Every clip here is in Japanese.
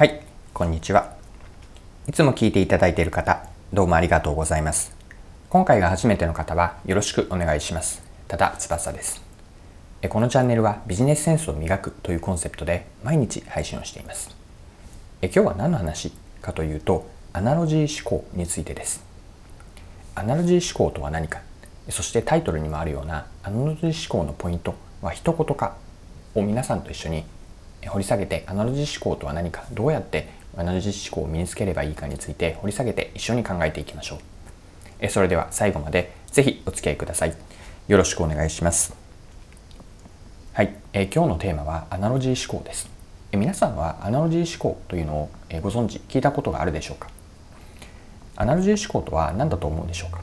はい、こんにちは。いつも聞いていただいている方、どうもありがとうございます。今回が初めての方はよろしくお願いします。ただ翼です。このチャンネルはビジネスセンスを磨くというコンセプトで毎日配信をしています。え今日は何の話かというと、アナロジー思考についてです。アナロジー思考とは何か、そしてタイトルにもあるようなアナロジー思考のポイントは一言化を皆さんと一緒に掘り下げてアナロジー思考とは何かどうやってアナロジー思考を身につければいいかについて掘り下げて一緒に考えていきましょう。えそれでは最後までぜひお付き合いください。よろしくお願いします。はい。え今日のテーマはアナロジー思考です。え皆さんはアナロジー思考というのをえご存知聞いたことがあるでしょうか？アナロジー思考とは何だと思うでしょうか？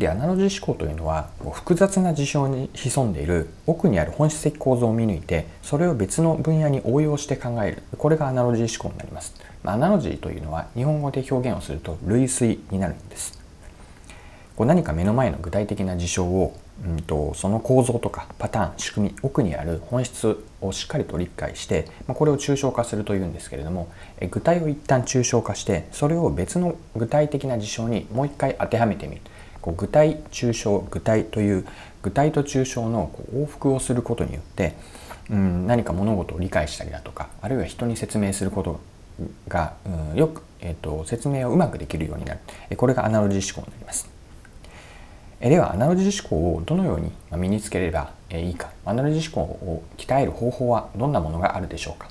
でアナロジー思考というのは複雑な事象に潜んでいる奥にある本質的構造を見抜いてそれを別の分野に応用して考える。これがアナロジー思考になります。まアナロジーというのは日本語で表現をすると類推になるんです。こう何か目の前の具体的な事象を、うんと、その構造とかパターン仕組み奥にある本質をしっかりと理解して、まあ、これを抽象化するというんですけれどもえ具体を一旦抽象化してそれを別の具体的な事象にもう一回当てはめてみる。こう具体抽象具体という具体と抽象のこう往復をすることによって、うん、何か物事を理解したりだとかあるいは人に説明することが、うん、よく、えーと、説明をうまくできるようになる。これがアナロジー思考になります。ではアナロジー思考をどのように身につければいいか。アナロジー思考を鍛える方法はどんなものがあるでしょうか。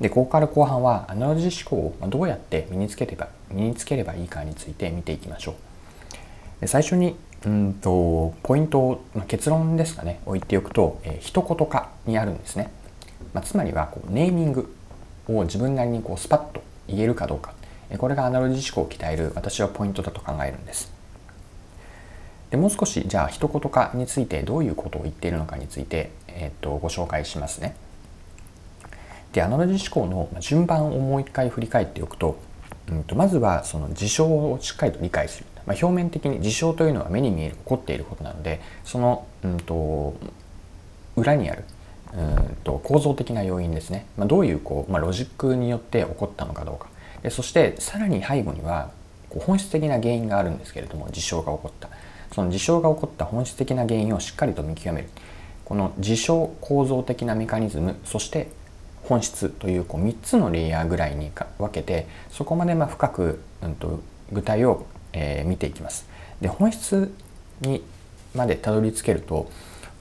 でここから後半はアナロジー思考をどうやって身につければ身につければいいかについて見ていきましょう。最初にうんとポイントを、結論ですかね置いておくと、えー、一言化にあるんですね、まあ、つまりはこうネーミングを自分なりにこうスパッと言えるかどうか。これがアナロジー思考を鍛える私はポイントだと考えるんです。でもう少しじゃあ一言化についてどういうことを言っているのかについて、えー、っとご紹介しますね。でアナロジー思考の順番をもう一回振り返っておくと,、うん、とまずはその事象をしっかりと理解する。まあ、表面的に事象というのは目に見える起こっていることなのでその、うんと、裏にあるうんと構造的な要因ですね、まあ、どういうこう、まあ、ロジックによって起こったのかどうか。でそしてさらに背後にはこう本質的な原因があるんですけれども事象が起こった。その事象が起こった本質的な原因をしっかりと見極める。この事象構造的なメカニズムそして本質というこう3つのレイヤーぐらいに分けてそこまでま深く、うん、と具体をえ、見ていきます。で本質にまでたどり着けると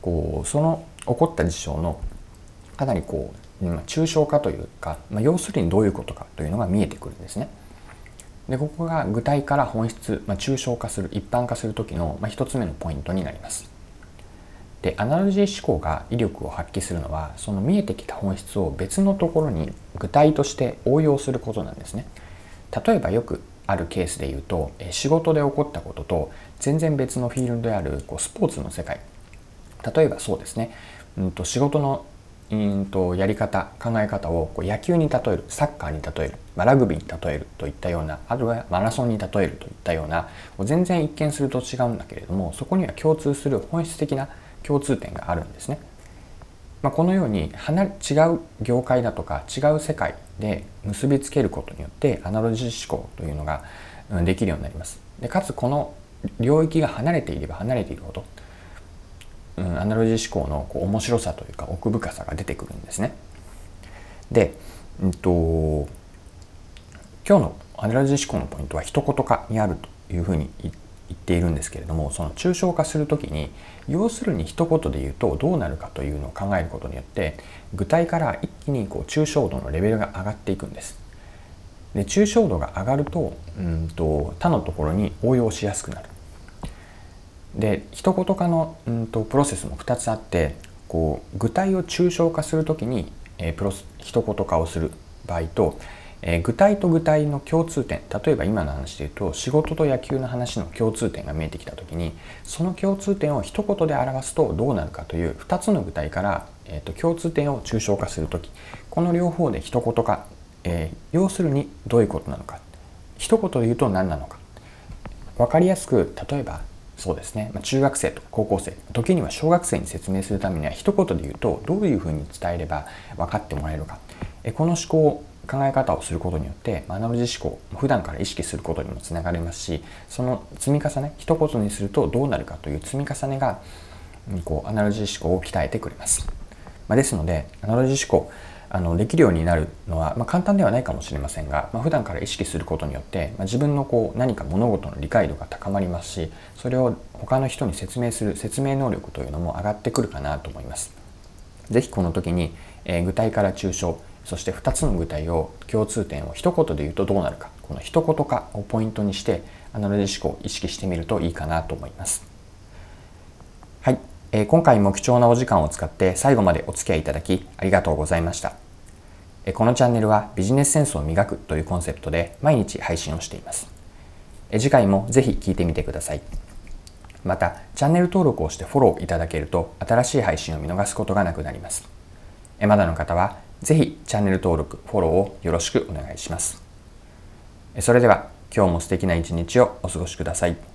こうその起こった事象のかなりこう、ま、抽象化というか、まあ、要するにどういうことかというのが見えてくるんですね。でここが具体から本質、まあ、抽象化する一般化する時の、まあ、一つ目のポイントになります。でアナロジー思考が威力を発揮するのはその見えてきた本質を別のところに具体として応用することなんですね。例えばよくあるケースで言うと仕事で起こったことと全然別のフィールドであるこうスポーツの世界例えばそうですね、うん、と仕事のうんとやり方考え方をこう野球に例えるサッカーに例える、ま、ラグビーに例えるといったようなあるいはマラソンに例えるといったような全然一見すると違うんだけれどもそこには共通する本質的な共通点があるんですね。まあ、このように離違う業界だとか違う世界で結びつけることによってアナロジー思考というのができるようになります。でかつこの領域が離れていれば離れているほど、うん、アナロジー思考のこう面白さというか奥深さが出てくるんですね。で、うんと、今日のアナロジー思考のポイントは一言化にあるというふうに言って言っているんですけれどもその抽象化する時に要するに一言で言うとどうなるかというのを考えることによって具体から一気にこう抽象度のレベルが上がっていくんです。で抽象度が上がるとうんと他のところに応用しやすくなる。で一言化のうんとプロセスも2つあってこう具体を抽象化する時に、えー、プロ一言化をする場合とえー、具体と具体の共通点例えば今の話で言うと仕事と野球の話の共通点が見えてきた時にその共通点を一言で表すとどうなるかという2つの具体から、えーと、共通点を抽象化する時この両方で一言化、えー、要するにどういうことなのか一言で言うと何なのか分かりやすく例えばそうですね、ま、中学生とか高校生時には小学生に説明するためには一言で言うとどういうふうに伝えれば分かってもらえるかこの思考考え方をすることによってアナロジー思考普段から意識することにもつながりますしその積み重ね一言にするとどうなるかという積み重ねがこうアナロジー思考を鍛えてくれます、まあ、ですのでアナロジー思考あのできるようになるのは、まあ、簡単ではないかもしれませんが、まあ、普段から意識することによって、まあ、自分のこう何か物事の理解度が高まりますしそれを他の人に説明する説明能力というのも上がってくるかなと思います。是非この時に、えー、具体から抽象そして2つの具体を共通点を一言で言うとどうなるかこの一言化をポイントにしてアナロジー思考を意識してみるといいかなと思います。はい、えー、今回も貴重なお時間を使って最後までお付き合いいただきありがとうございました。えー、このチャンネルはビジネスセンスを磨くというコンセプトで毎日配信をしています。えー、次回もぜひ聴いてみてください。また、チャンネル登録をしてフォローいただけると新しい配信を見逃すことがなくなります。えまだの方はぜひチャンネル登録、フォローをよろしくお願いします。それでは今日も素敵な一日をお過ごしください。